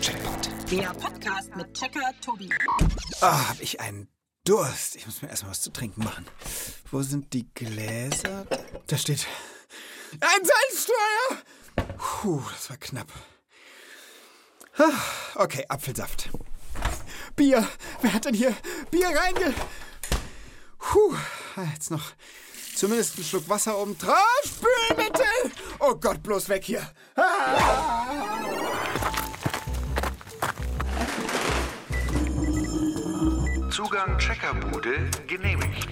Checkpoint. Der Podcast mit Checker Tobi. Ah, hab ich einen Durst. Ich muss mir erstmal was zu trinken machen. Wo sind die Gläser? Da steht ein Salzsteuer. Puh, das war knapp. Ah, Okay, Apfelsaft. Bier. Wer hat denn hier Bier reinge... Puh, jetzt noch zumindest einen Schluck Wasser oben drauf. Spülmittel. Oh Gott, bloß weg hier. Ah! Zugang Checkerbude genehmigt.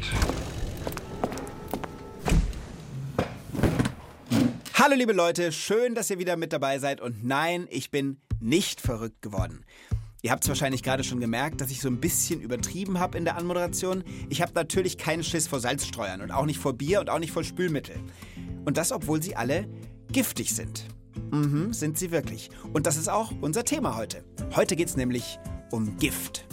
Hallo liebe Leute, schön, dass ihr wieder mit dabei seid und nein, ich bin nicht verrückt geworden. Ihr habt es wahrscheinlich gerade schon gemerkt, dass ich so ein bisschen übertrieben habe in der Anmoderation. Ich habe natürlich keinen Schiss vor Salzstreuern und auch nicht vor Bier und auch nicht vor Spülmittel. Und das, obwohl sie alle giftig sind. Mhm, sind sie wirklich. Und das ist auch unser Thema heute. Heute geht es nämlich um Gift.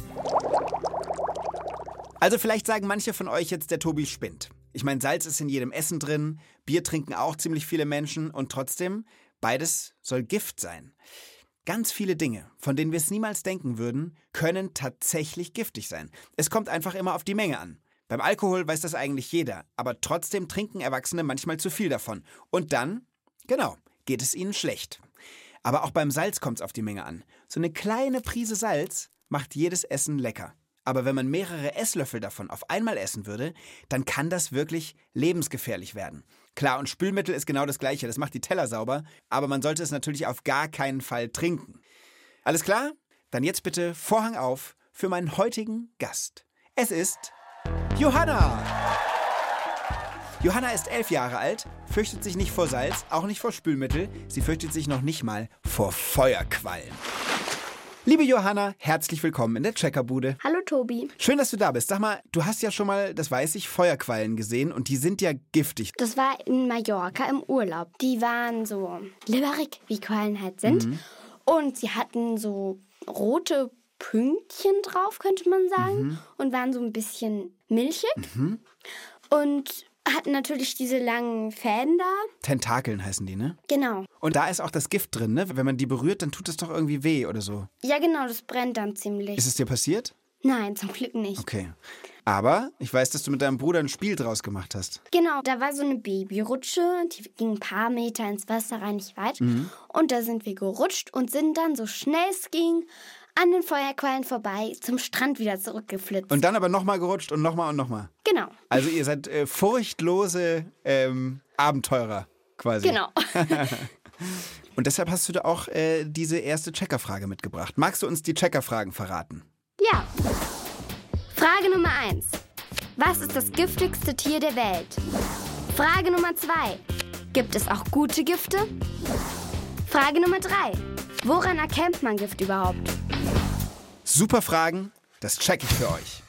Also vielleicht sagen manche von euch jetzt, der Tobi spinnt. Ich meine, Salz ist in jedem Essen drin, Bier trinken auch ziemlich viele Menschen und trotzdem, beides soll Gift sein. Ganz viele Dinge, von denen wir es niemals denken würden, können tatsächlich giftig sein. Es kommt einfach immer auf die Menge an. Beim Alkohol weiß das eigentlich jeder, aber trotzdem trinken Erwachsene manchmal zu viel davon. Und dann, genau, geht es ihnen schlecht. Aber auch beim Salz kommt es auf die Menge an. So eine kleine Prise Salz macht jedes Essen lecker. Aber wenn man mehrere Esslöffel davon auf einmal essen würde, dann kann das wirklich lebensgefährlich werden. Klar, und Spülmittel ist genau das gleiche, das macht die Teller sauber, aber man sollte es natürlich auf gar keinen Fall trinken. Alles klar? Dann jetzt bitte Vorhang auf für meinen heutigen Gast. Es ist Johanna! Johanna ist elf Jahre alt, fürchtet sich nicht vor Salz, auch nicht vor Spülmittel, sie fürchtet sich noch nicht mal vor Feuerquallen. Liebe Johanna, herzlich willkommen in der Checkerbude. Hallo Tobi. Schön, dass du da bist. Sag mal, du hast ja schon mal, das weiß ich, Feuerquallen gesehen und die sind ja giftig. Das war in Mallorca im Urlaub. Die waren so glibberig, wie Quallen halt sind. Und sie hatten so rote Pünktchen drauf, könnte man sagen. Und waren so ein bisschen milchig. Und hatten natürlich diese langen Fäden da. Tentakeln heißen die, ne? Genau. Und da ist auch das Gift drin, ne? Wenn man die berührt, dann tut es doch irgendwie weh oder so. Ja, genau, das brennt dann ziemlich. Ist es dir passiert? Nein, zum Glück nicht. Okay. Aber ich weiß, dass du mit deinem Bruder ein Spiel draus gemacht hast. Genau, da war so eine Babyrutsche, die ging ein paar Meter ins Wasser rein, nicht weit. Und da sind wir gerutscht und sind dann so schnell es ging an den Feuerquallen vorbei zum Strand wieder zurückgeflitzt. Und dann aber nochmal gerutscht und nochmal und nochmal. genau, Also ihr seid äh, furchtlose ähm, Abenteurer quasi. genau. Und deshalb hast du da auch äh, diese erste Checkerfrage mitgebracht. Magst du uns die Checkerfragen verraten? ja. Frage Nummer 1. Was ist das giftigste Tier der Welt? Frage Nummer 2. Gibt es auch gute Gifte? Frage Nummer 3. Woran erkennt man Gift überhaupt? Super Fragen, das check ich für euch.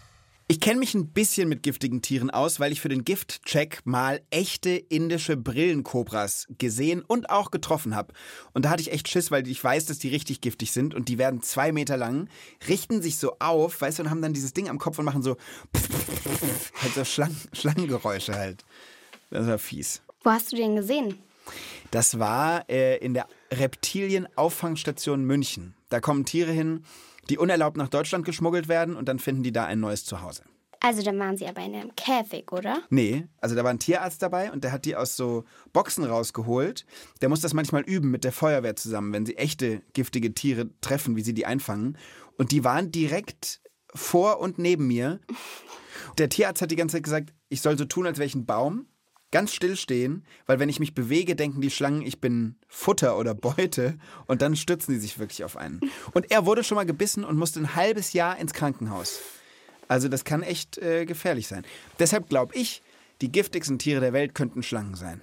Ich kenne mich ein bisschen mit giftigen Tieren aus, weil ich für den Giftcheck mal echte indische Brillenkobras gesehen und auch getroffen habe. Und da hatte ich echt Schiss, weil ich weiß, dass die richtig giftig sind und die werden zwei Meter lang, richten sich so auf, weißt du, und haben dann dieses Ding am Kopf und machen so halt so Schlang Schlangengeräusche halt. Das war fies. Wo hast du den gesehen? Das war äh, in der Reptilienauffangstation München. Da kommen Tiere hin, die unerlaubt nach Deutschland geschmuggelt werden und dann finden die da ein neues Zuhause. Also dann waren sie aber in einem Käfig, oder? Nee, also da war ein Tierarzt dabei und der hat die aus so Boxen rausgeholt. Der muss das manchmal üben mit der Feuerwehr zusammen, wenn sie echte giftige Tiere treffen, wie sie die einfangen. Und die waren direkt vor und neben mir. Der Tierarzt hat die ganze Zeit gesagt, ich soll so tun, als wäre ich ein Baum. Ganz still stehen, weil wenn ich mich bewege, denken die Schlangen, ich bin Futter oder Beute und dann stürzen die sich wirklich auf einen. Und er wurde schon mal gebissen und musste ein halbes Jahr ins Krankenhaus. Also das kann echt äh, gefährlich sein. Deshalb glaube ich, die giftigsten Tiere der Welt könnten Schlangen sein.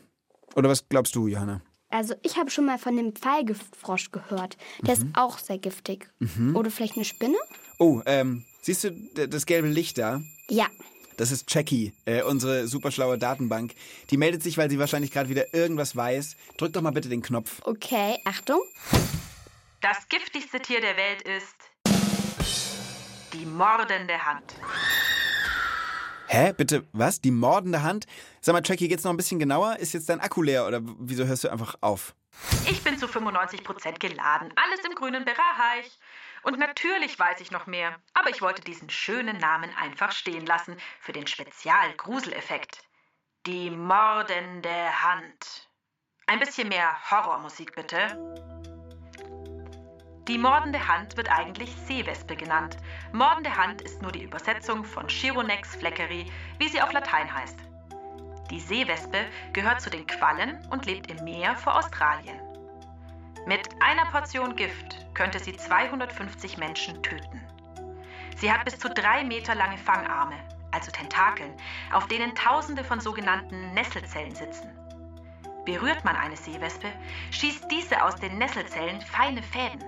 Oder was glaubst du, Johanna? Also ich habe schon mal von dem Pfeilgiftfrosch gehört. Der ist auch sehr giftig. Oder vielleicht eine Spinne? Oh, ähm, siehst du das gelbe Licht da? Ja. Das ist Jackie, äh, unsere superschlaue Datenbank. Die meldet sich, weil sie wahrscheinlich gerade wieder irgendwas weiß. Drück doch mal bitte den Knopf. Okay, Achtung. Das giftigste Tier der Welt ist die mordende Hand. Hä? Bitte, was? Die mordende Hand? Sag mal, Jackie, geht's noch ein bisschen genauer? Ist jetzt dein Akku leer oder wieso hörst du einfach auf? Ich bin zu 95% geladen. Alles im grünen Bereich. Und natürlich weiß ich noch mehr. Aber ich wollte diesen schönen Namen einfach stehen lassen für den Spezial-Gruseleffekt. Die mordende Hand. Ein bisschen mehr Horrormusik bitte. Die mordende Hand wird eigentlich Seewespe genannt. Mordende Hand ist nur die Übersetzung von Chironex fleckeri, wie sie auf Latein heißt. Die Seewespe gehört zu den Quallen und lebt im Meer vor Australien. Mit einer Portion Gift könnte sie 250 Menschen töten. Sie hat bis zu drei Meter lange Fangarme, also Tentakeln, auf denen Tausende von sogenannten Nesselzellen sitzen. Berührt man eine Seewespe, schießt diese aus den Nesselzellen feine Fäden.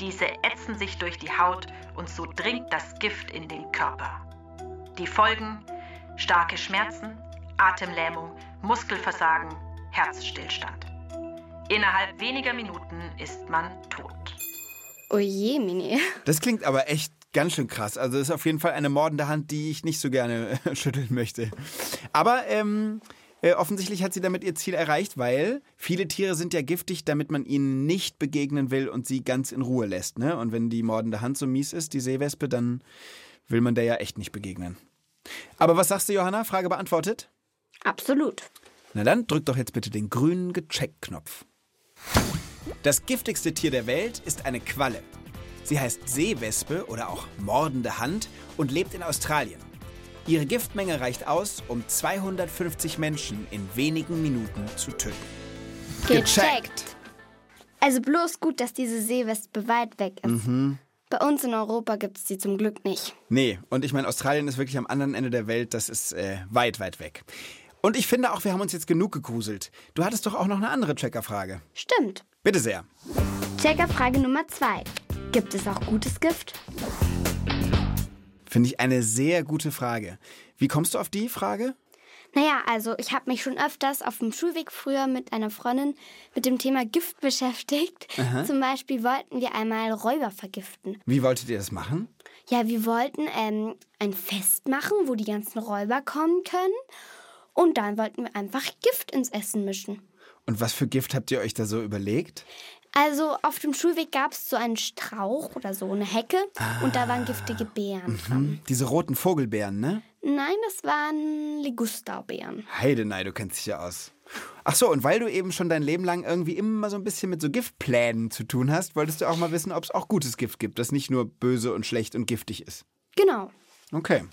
Diese ätzen sich durch die Haut und so dringt das Gift in den Körper. Die Folgen: starke Schmerzen, Atemlähmung, Muskelversagen, Herzstillstand. Innerhalb weniger Minuten ist man tot. Oh je, Mini. Das klingt aber echt ganz schön krass. Also das ist auf jeden Fall eine mordende Hand, die ich nicht so gerne schütteln möchte. Aber ähm, äh, offensichtlich hat sie damit ihr Ziel erreicht, weil viele Tiere sind ja giftig, damit man ihnen nicht begegnen will und sie ganz in Ruhe lässt. Ne? Und wenn die mordende Hand so mies ist, die Seewespe, dann will man der ja echt nicht begegnen. Aber was sagst du, Johanna? Frage beantwortet? Absolut. Na dann drück doch jetzt bitte den grünen Gecheckt-Knopf. Das giftigste Tier der Welt ist eine Qualle. Sie heißt Seewespe oder auch mordende Hand und lebt in Australien. Ihre Giftmenge reicht aus, um 250 Menschen in wenigen Minuten zu töten. Gecheckt. Also bloß gut, dass diese Seewespe weit weg ist. Bei uns in Europa gibt es sie zum Glück nicht. Nee, und ich meine, Australien ist wirklich am anderen Ende der Welt, das ist äh, weit, weit weg. Und ich finde auch, wir haben uns jetzt genug gegruselt. Du hattest doch auch noch eine andere Checkerfrage. Stimmt. Bitte sehr. Checkerfrage Nummer zwei. Gibt es auch gutes Gift? Finde ich eine sehr gute Frage. Wie kommst du auf die Frage? Naja, also ich habe mich schon öfters auf dem Schulweg früher mit einer Freundin mit dem Thema Gift beschäftigt. Zum Beispiel wollten wir einmal Räuber vergiften. Wie wolltet ihr das machen? Ja, wir wollten ähm, ein Fest machen, wo die ganzen Räuber kommen können. Und dann wollten wir einfach Gift ins Essen mischen. Und was für Gift habt ihr euch da so überlegt? Also auf dem Schulweg gab es so einen Strauch oder so eine Hecke und da waren giftige Beeren dran. Hm, diese roten Vogelbeeren, ne? Nein, das waren Ligusterbeeren. Heidenei, du kennst dich ja aus. Ach so, und weil du eben schon dein Leben lang irgendwie immer so ein bisschen mit so Giftplänen zu tun hast, wolltest du auch mal wissen, ob es auch gutes Gift gibt, das nicht nur böse und schlecht und giftig ist. Genau. Okay.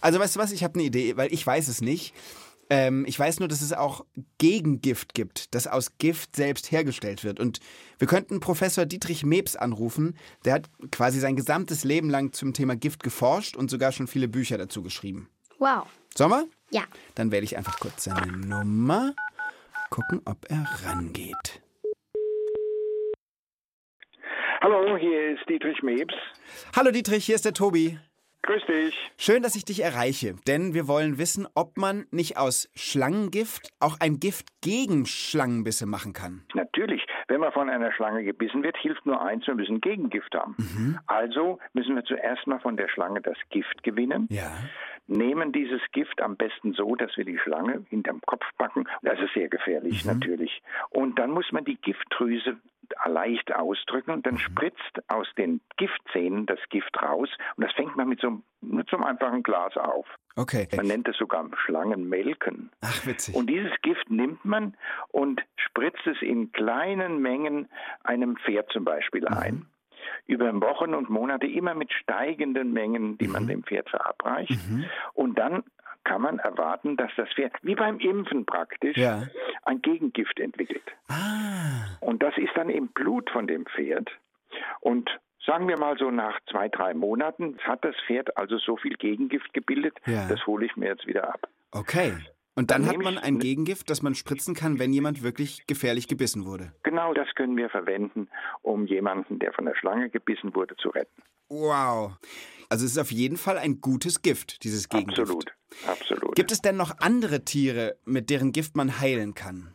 Also weißt du was, ich habe eine Idee, weil ich weiß es nicht. Ähm, ich weiß nur, dass es auch Gegengift gibt, das aus Gift selbst hergestellt wird. Und wir könnten Professor Dietrich Mebs anrufen. Der hat quasi sein gesamtes Leben lang zum Thema Gift geforscht und sogar schon viele Bücher dazu geschrieben. Wow. Sommer? Ja. Dann wähle ich einfach kurz seine Nummer. Gucken, ob er rangeht. Hallo, hier ist Dietrich Mebs. Hallo Dietrich, hier ist der Tobi. Grüß dich. Schön, dass ich dich erreiche, denn wir wollen wissen, ob man nicht aus Schlangengift auch ein Gift gegen Schlangenbisse machen kann. Natürlich, wenn man von einer Schlange gebissen wird, hilft nur eins, wir müssen Gegengift haben. Also müssen wir zuerst mal von der Schlange das Gift gewinnen. Ja. Nehmen dieses Gift am besten so, dass wir die Schlange hinterm Kopf packen. Das ist sehr gefährlich, natürlich. Und dann muss man die Giftdrüse leicht ausdrücken und dann spritzt aus den Giftzähnen das Gift raus und das fängt man mit so, einem- mit so einem einfachen Glas auf. Okay. Man nennt es sogar Schlangenmelken. Ach, witzig. Und dieses Gift nimmt man und spritzt es in kleinen Mengen einem Pferd zum Beispiel ein. Über Wochen und Monate immer mit steigenden Mengen, die man dem Pferd verabreicht. Und dann kann man erwarten, dass das Pferd, wie beim Impfen praktisch, Ja. ein Gegengift entwickelt. Ah. Und das ist dann im Blut von dem Pferd. Und sagen wir mal so nach zwei, drei Monaten hat das Pferd also so viel Gegengift gebildet, Ja. das hole ich mir jetzt wieder ab. Okay. Und dann Dann hat man ein Gegengift, das man spritzen kann, wenn jemand wirklich gefährlich gebissen wurde. Genau das können wir verwenden, um jemanden, der von der Schlange gebissen wurde, zu retten. Wow. Also es ist auf jeden Fall ein gutes Gift, dieses Gegengift. Absolut, absolut. Gibt es denn noch andere Tiere, mit deren Gift man heilen kann?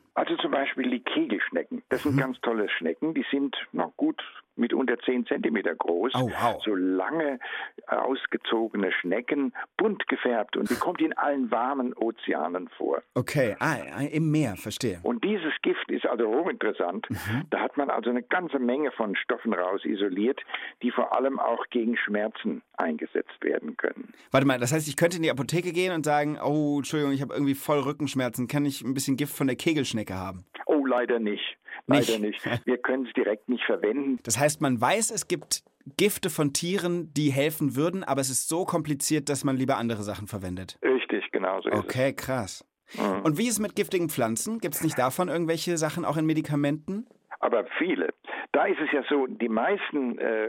Beispiel die Kegelschnecken. Das sind Mhm. ganz tolle Schnecken. Die sind noch gut mit unter 10 Zentimeter groß. Oh, wow. So lange ausgezogene Schnecken, bunt gefärbt. Und die kommt in allen warmen Ozeanen vor. Okay, ah, im Meer, verstehe. Und dieses Gift ist also hochinteressant. Mhm. Da hat man also eine ganze Menge von Stoffen raus isoliert, die vor allem auch gegen Schmerzen eingesetzt werden können. Warte mal, das heißt, ich könnte in die Apotheke gehen und sagen, oh, Entschuldigung, ich habe irgendwie voll Rückenschmerzen. Kann ich ein bisschen Gift von der Kegelschnecke haben? Oh, leider nicht. Nicht? Leider nicht. Wir können es direkt nicht verwenden. Das heißt, man weiß, es gibt Gifte von Tieren, die helfen würden, aber es ist so kompliziert, dass man lieber andere Sachen verwendet. Richtig, genau so Okay, krass. Mhm. Und wie ist es mit giftigen Pflanzen? Gibt es nicht davon irgendwelche Sachen auch in Medikamenten? Aber viele. Da ist es ja so, die meisten äh,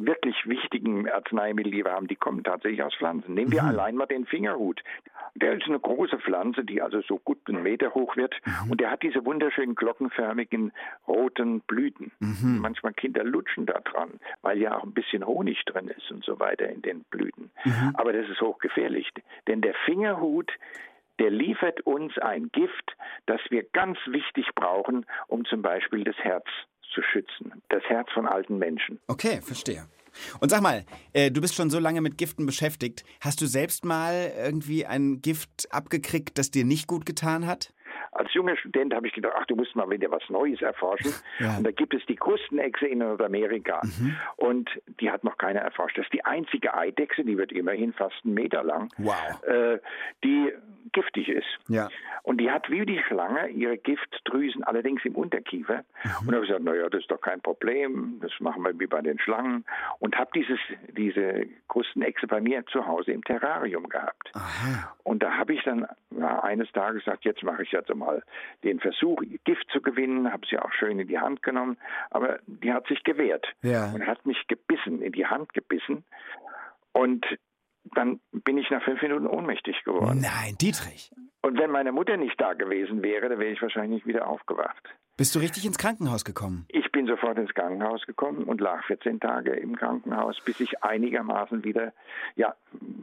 wirklich wichtigen Arzneimittel, die wir haben, die kommen tatsächlich aus Pflanzen. Nehmen wir allein mal den Fingerhut. Der ist eine große Pflanze, die also so gut einen Meter hoch wird. Und der hat diese wunderschönen glockenförmigen roten Blüten. Manchmal Kinder lutschen da dran, weil ja auch ein bisschen Honig drin ist und so weiter in den Blüten. Aber das ist hochgefährlich, denn der Fingerhut der liefert uns ein Gift, das wir ganz wichtig brauchen, um zum Beispiel das Herz zu schützen. Das Herz von alten Menschen. Okay, verstehe. Und sag mal, äh, du bist schon so lange mit Giften beschäftigt. Hast du selbst mal irgendwie ein Gift abgekriegt, das dir nicht gut getan hat? Als junger Student habe ich gedacht, ach, du musst mal wieder was Neues erforschen. Ja. Und da gibt es die Krustenechse in Nordamerika. Mhm. Und die hat noch keiner erforscht. Das ist die einzige Eidechse, die wird immerhin fast einen Meter lang, Wow. äh, die giftig ist. Ja. Und die hat wie die Schlange ihre Giftdrüsen allerdings im Unterkiefer. Mhm. Und da habe ich gesagt, naja, das ist doch kein Problem, das machen wir wie bei den Schlangen. Und habe dieses, diese Krustenechse bei mir zu Hause im Terrarium gehabt. Aha. Und da habe ich dann na, eines Tages gesagt, jetzt mache ich jetzt mal den Versuch, Gift zu gewinnen, habe sie auch schön in die Hand genommen, aber die hat sich gewehrt Ja. und hat mich gebissen, in die Hand gebissen. Und dann bin ich nach fünf Minuten ohnmächtig geworden. Nein, Dietrich. Und wenn meine Mutter nicht da gewesen wäre, dann wäre ich wahrscheinlich nicht wieder aufgewacht. Bist du richtig ins Krankenhaus gekommen? Ich bin sofort ins Krankenhaus gekommen und lag 14 Tage im Krankenhaus, bis ich einigermaßen wieder ja,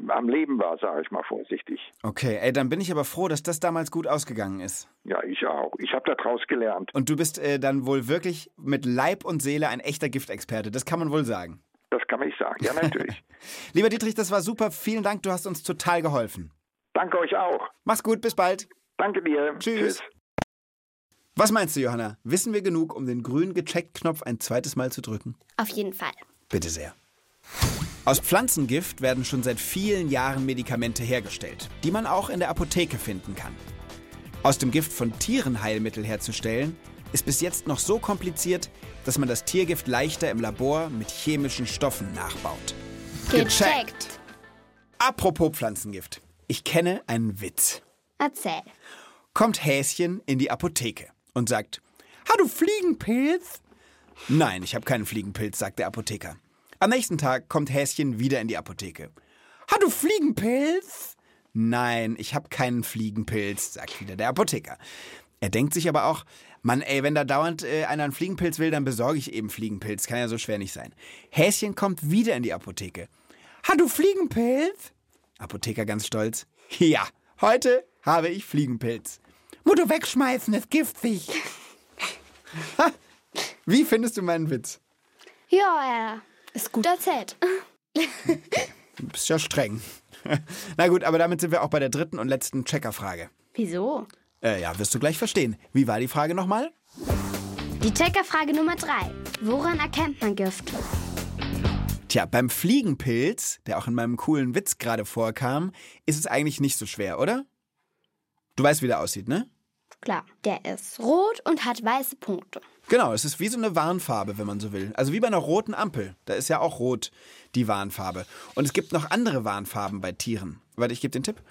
am Leben war, sage ich mal vorsichtig. Okay, ey, dann bin ich aber froh, dass das damals gut ausgegangen ist. Ja, ich auch. Ich habe daraus gelernt. Und du bist äh, dann wohl wirklich mit Leib und Seele ein echter Giftexperte. Das kann man wohl sagen. Das kann man nicht sagen. Ja, natürlich. Lieber Dietrich, das war super. Vielen Dank, du hast uns total geholfen. Danke euch auch. Mach's gut, bis bald. Danke dir. Tschüss. Was meinst du, Johanna? Wissen wir genug, um den grünen Gecheckt-Knopf ein zweites Mal zu drücken? Auf jeden Fall. Bitte sehr. Aus Pflanzengift werden schon seit vielen Jahren Medikamente hergestellt, die man auch in der Apotheke finden kann. Aus dem Gift von Tieren Heilmittel herzustellen, ist bis jetzt noch so kompliziert, dass man das Tiergift leichter im Labor mit chemischen Stoffen nachbaut. Gecheckt. Apropos Pflanzengift. Ich kenne einen Witz. Erzähl. Kommt Häschen in die Apotheke und sagt, Ha, du Fliegenpilz? Nein, ich habe keinen Fliegenpilz, sagt der Apotheker. Am nächsten Tag kommt Häschen wieder in die Apotheke. Ha, du Fliegenpilz? Nein, ich habe keinen Fliegenpilz, sagt wieder der Apotheker. Er denkt sich aber auch, Mann, ey, wenn da dauernd äh, einer einen Fliegenpilz will, dann besorge ich eben Fliegenpilz. Kann ja so schwer nicht sein. Häschen kommt wieder in die Apotheke. Ha, du Fliegenpilz? Apotheker ganz stolz. Ja, heute habe ich Fliegenpilz. Mutter wegschmeißen, ist giftig. Ha, Wie findest du meinen Witz? Ja, ist gut erzählt. Du bist ja streng. Na gut, aber damit sind wir auch bei der dritten und letzten Checkerfrage. Wieso? Äh, ja, wirst du gleich verstehen. Wie war die Frage nochmal? Die Checkerfrage Nummer drei. Woran erkennt man Gift? Tja, beim Fliegenpilz, der auch in meinem coolen Witz gerade vorkam, ist es eigentlich nicht so schwer, oder? Du weißt, wie der aussieht, ne? Klar, der ist rot und hat weiße Punkte. Genau, es ist wie so eine Warnfarbe, wenn man so will. Also wie bei einer roten Ampel. Da ist ja auch rot die Warnfarbe. Und es gibt noch andere Warnfarben bei Tieren. Warte, ich gebe den Tipp.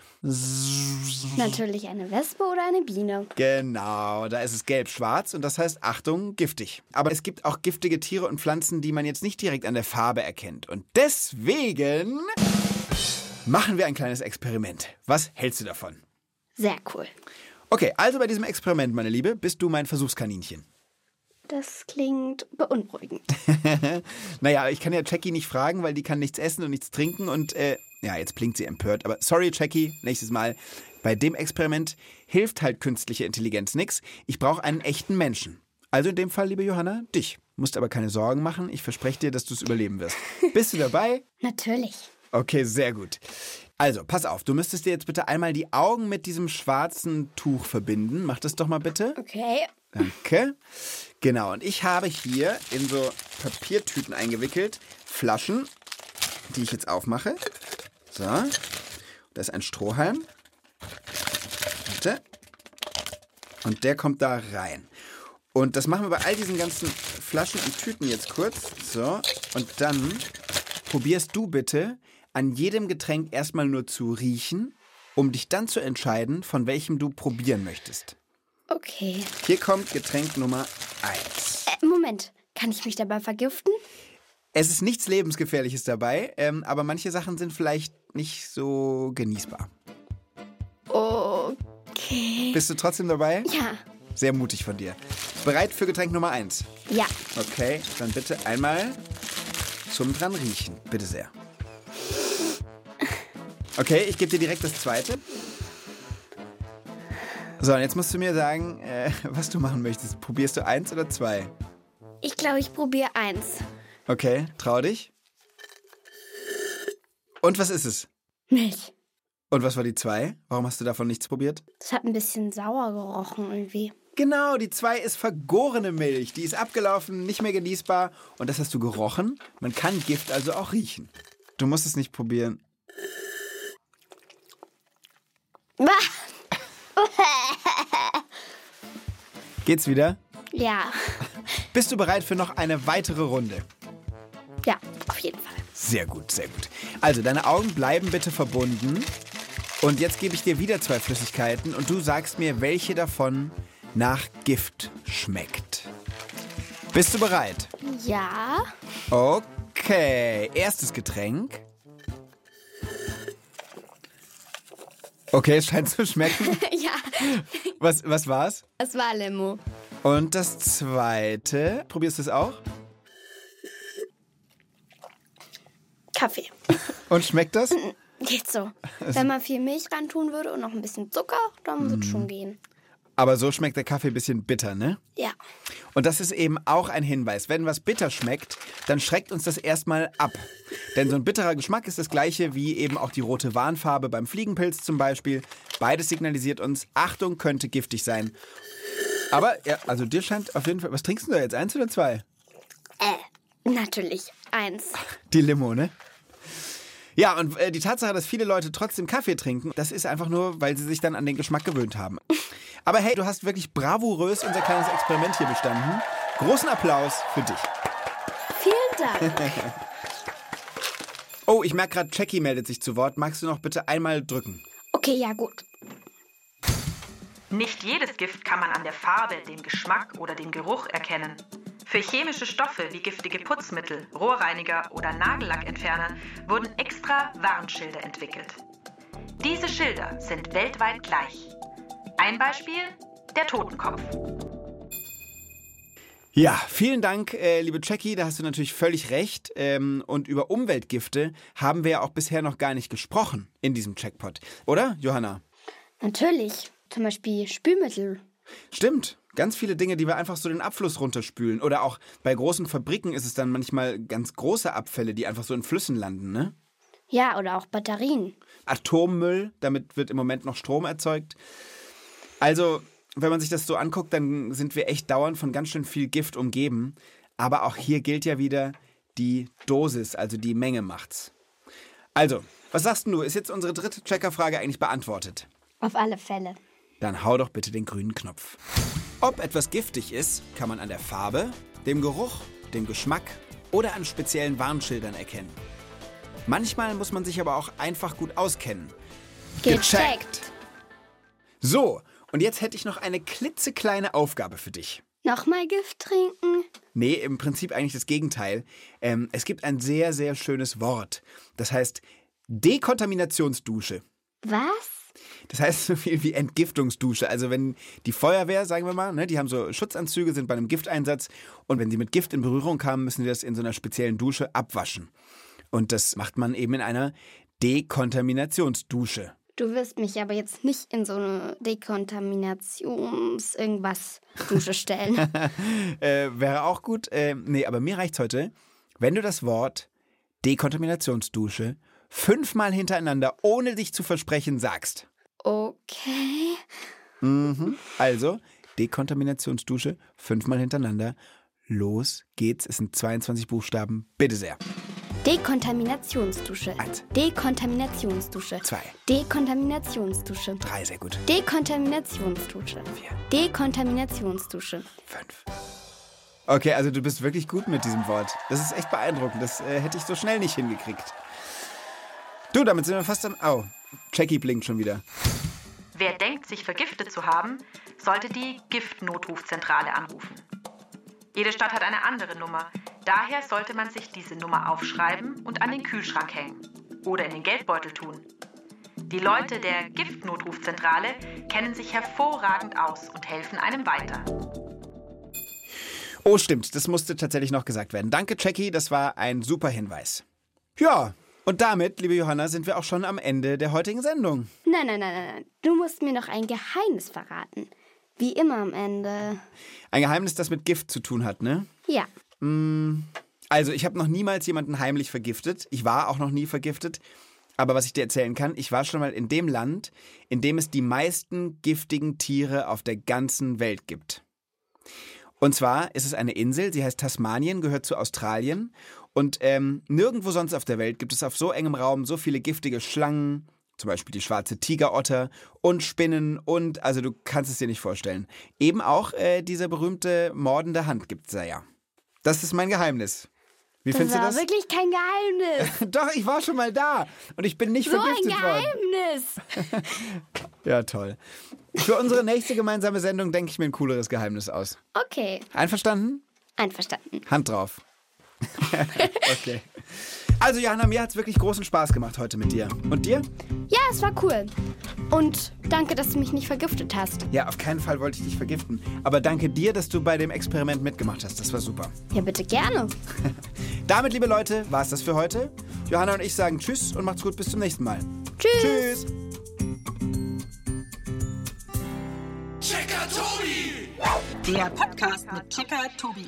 Natürlich eine Wespe oder eine Biene. Genau, da ist es gelb-schwarz und das heißt, Achtung, giftig. Aber es gibt auch giftige Tiere und Pflanzen, die man jetzt nicht direkt an der Farbe erkennt. Und deswegen machen wir ein kleines Experiment. Was hältst du davon? Sehr cool. Okay, also bei diesem Experiment, meine Liebe, bist du mein Versuchskaninchen. Das klingt beunruhigend. Naja, ich kann ja Jackie nicht fragen, weil die kann nichts essen und nichts trinken und, äh, ja, jetzt blinkt sie empört. Aber sorry, Jackie, nächstes Mal. Bei dem Experiment hilft halt künstliche Intelligenz nichts. Ich brauche einen echten Menschen. Also in dem Fall, liebe Johanna, dich. Musst aber keine Sorgen machen. Ich verspreche dir, dass du es überleben wirst. Bist du dabei? Natürlich. Okay, sehr gut. Also, pass auf, du müsstest dir jetzt bitte einmal die Augen mit diesem schwarzen Tuch verbinden. Mach das doch mal bitte. Okay. Danke. Genau, und ich habe hier in so Papiertüten eingewickelt Flaschen, die ich jetzt aufmache. So. Da ist ein Strohhalm. Warte. Und der kommt da rein. Und das machen wir bei all diesen ganzen Flaschen und Tüten jetzt kurz. So. Und dann probierst du bitte an jedem Getränk erstmal nur zu riechen, um dich dann zu entscheiden, von welchem du probieren möchtest. Okay. Hier kommt Getränk Nummer 1. Äh, Moment. Kann ich mich dabei vergiften? Es ist nichts Lebensgefährliches dabei, ähm, aber manche Sachen sind vielleicht nicht so genießbar. Okay. Bist du trotzdem dabei? Ja. Sehr mutig von dir. Bereit für Getränk Nummer 1? Ja. Okay, dann bitte einmal zum dran riechen. Bitte sehr. Okay, ich gebe dir direkt das zweite. So, und jetzt musst du mir sagen, äh, was du machen möchtest. Probierst du eins oder zwei? Ich glaube, ich probiere eins. Okay, trau dich. Und was ist es? Milch. Und was war die zwei? Warum hast du davon nichts probiert? Das hat ein bisschen sauer gerochen irgendwie. Genau, die zwei ist vergorene Milch. Die ist abgelaufen, nicht mehr genießbar. Und das hast du gerochen. Man kann Gift also auch riechen. Du musst es nicht probieren. Geht's wieder? Ja. Bist du bereit für noch eine weitere Runde? Ja, auf jeden Fall. Sehr gut, sehr gut. Also, deine Augen bleiben bitte verbunden. Und jetzt gebe ich dir wieder zwei Flüssigkeiten und du sagst mir, welche davon nach Gift schmeckt. Bist du bereit? Ja. Okay, erstes Getränk. Okay, es scheint zu schmecken. ja. Was, was war's? Es war Limo. Und das zweite, probierst du es auch? Kaffee. Und schmeckt das? Geht so. Wenn man viel Milch ran tun würde und noch ein bisschen Zucker, dann wird es schon gehen. Aber so schmeckt der Kaffee ein bisschen bitter, ne? Ja. Und das ist eben auch ein Hinweis. Wenn was bitter schmeckt, dann schreckt uns das erstmal ab. Denn so ein bitterer Geschmack ist das gleiche wie eben auch die rote Warnfarbe beim Fliegenpilz zum Beispiel. Beides signalisiert uns, Achtung, könnte giftig sein. Aber, ja, also dir scheint auf jeden Fall. Was trinkst du da jetzt? Eins oder zwei? Äh, natürlich. Eins. Die Limo, ne? Ja, und äh, die Tatsache, dass viele Leute trotzdem Kaffee trinken, das ist einfach nur, weil sie sich dann an den Geschmack gewöhnt haben. Aber hey, du hast wirklich bravourös unser kleines Experiment hier bestanden. Großen Applaus für dich. Vielen Dank. Oh, ich merke gerade, Jackie meldet sich zu Wort. Magst du noch bitte einmal drücken? Okay, ja gut. Nicht jedes Gift kann man an der Farbe, dem Geschmack oder dem Geruch erkennen. Für chemische Stoffe wie giftige Putzmittel, Rohrreiniger oder Nagellackentferner wurden extra Warnschilder entwickelt. Diese Schilder sind weltweit gleich. Ein Beispiel, der Totenkopf. Ja, vielen Dank, äh, liebe Jackie. Da hast du natürlich völlig recht. Ähm, und über Umweltgifte haben wir ja auch bisher noch gar nicht gesprochen in diesem Checkpot. Oder, Johanna? Natürlich. Zum Beispiel Spülmittel. Stimmt. Ganz viele Dinge, die wir einfach so den Abfluss runterspülen. Oder auch bei großen Fabriken ist es dann manchmal ganz große Abfälle, die einfach so in Flüssen landen, ne? Ja, oder auch Batterien. Atommüll, damit wird im Moment noch Strom erzeugt. Also, wenn man sich das so anguckt, dann sind wir echt dauernd von ganz schön viel Gift umgeben. Aber auch hier gilt ja wieder, die Dosis, also die Menge macht's. Also, was sagst du? Ist jetzt unsere dritte Checkerfrage eigentlich beantwortet? Auf alle Fälle. Dann hau doch bitte den grünen Knopf. Ob etwas giftig ist, kann man an der Farbe, dem Geruch, dem Geschmack oder an speziellen Warnschildern erkennen. Manchmal muss man sich aber auch einfach gut auskennen. Gecheckt. So, und jetzt hätte ich noch eine klitzekleine Aufgabe für dich. Nochmal Gift trinken? Nee, im Prinzip eigentlich das Gegenteil. Ähm, es gibt ein sehr, sehr schönes Wort. Das heißt Dekontaminationsdusche. Was? Das heißt so viel wie Entgiftungsdusche. Also wenn die Feuerwehr, sagen wir mal, ne, die haben so Schutzanzüge, sind bei einem Gifteinsatz und wenn sie mit Gift in Berührung kamen, müssen sie das in so einer speziellen Dusche abwaschen. Und das macht man eben in einer Dekontaminationsdusche. Du wirst mich aber jetzt nicht in so eine Dekontaminations-Irgendwas-Dusche stellen. äh, wäre auch gut. Äh, nee, aber mir reicht's heute, wenn du das Wort Dekontaminationsdusche fünfmal hintereinander, ohne dich zu versprechen, sagst. Okay. Mhm. Also, Dekontaminationsdusche fünfmal hintereinander. Los geht's. Es sind 22 Buchstaben. Bitte sehr. Dekontaminationsdusche. Eins. Dekontaminationsdusche. Zwei. Dekontaminationsdusche. Drei, sehr gut. Dekontaminationsdusche. Vier. Dekontaminationsdusche. Fünf. Okay, also du bist wirklich gut mit diesem Wort. Das ist echt beeindruckend. Das äh, hätte ich so schnell nicht hingekriegt. Du, damit sind wir fast am. Au. Jackie blinkt schon wieder. Wer denkt, sich vergiftet zu haben, sollte die Giftnotrufzentrale anrufen. Jede Stadt hat eine andere Nummer. Daher sollte man sich diese Nummer aufschreiben und an den Kühlschrank hängen oder in den Geldbeutel tun. Die Leute der Giftnotrufzentrale kennen sich hervorragend aus und helfen einem weiter. Oh, stimmt. Das musste tatsächlich noch gesagt werden. Danke, Jackie. Das war ein super Hinweis. Ja, und damit, liebe Johanna, sind wir auch schon am Ende der heutigen Sendung. Nein, nein, nein, nein, nein. Du musst mir noch ein Geheimnis verraten. Wie immer am Ende. Ein Geheimnis, das mit Gift zu tun hat, ne? Ja. Also, ich habe noch niemals jemanden heimlich vergiftet. Ich war auch noch nie vergiftet. Aber was ich dir erzählen kann, ich war schon mal in dem Land, in dem es die meisten giftigen Tiere auf der ganzen Welt gibt. Und zwar ist es eine Insel, sie heißt Tasmanien, gehört zu Australien. Und ähm, nirgendwo sonst auf der Welt gibt es auf so engem Raum so viele giftige Schlangen, zum Beispiel die schwarze Tigerotter und Spinnen und, also du kannst es dir nicht vorstellen. Eben auch äh, diese berühmte mordende Hand gibt es da ja. Das ist mein Geheimnis. Wie Das findest du war das? wirklich kein Geheimnis. Doch, ich war schon mal da und ich bin nicht So ein vergiftet worden. Geheimnis. Ja, toll. Für unsere nächste gemeinsame Sendung denke ich mir ein cooleres Geheimnis aus. Okay, Einverstanden? einverstanden. Hand drauf. okay. Also Johanna, mir hat es wirklich großen Spaß gemacht heute mit dir. Und dir? Ja, es war cool. Und danke, dass du mich nicht vergiftet hast. Ja, auf keinen Fall wollte ich dich vergiften. Aber danke dir, dass du bei dem Experiment mitgemacht hast. Das war super. Ja, bitte gerne. Damit, liebe Leute, war es das für heute. Johanna und ich sagen Tschüss und macht's gut bis zum nächsten Mal. Tschüss. Tschüss. Checker Tobi! Der Podcast mit Checker Tobi.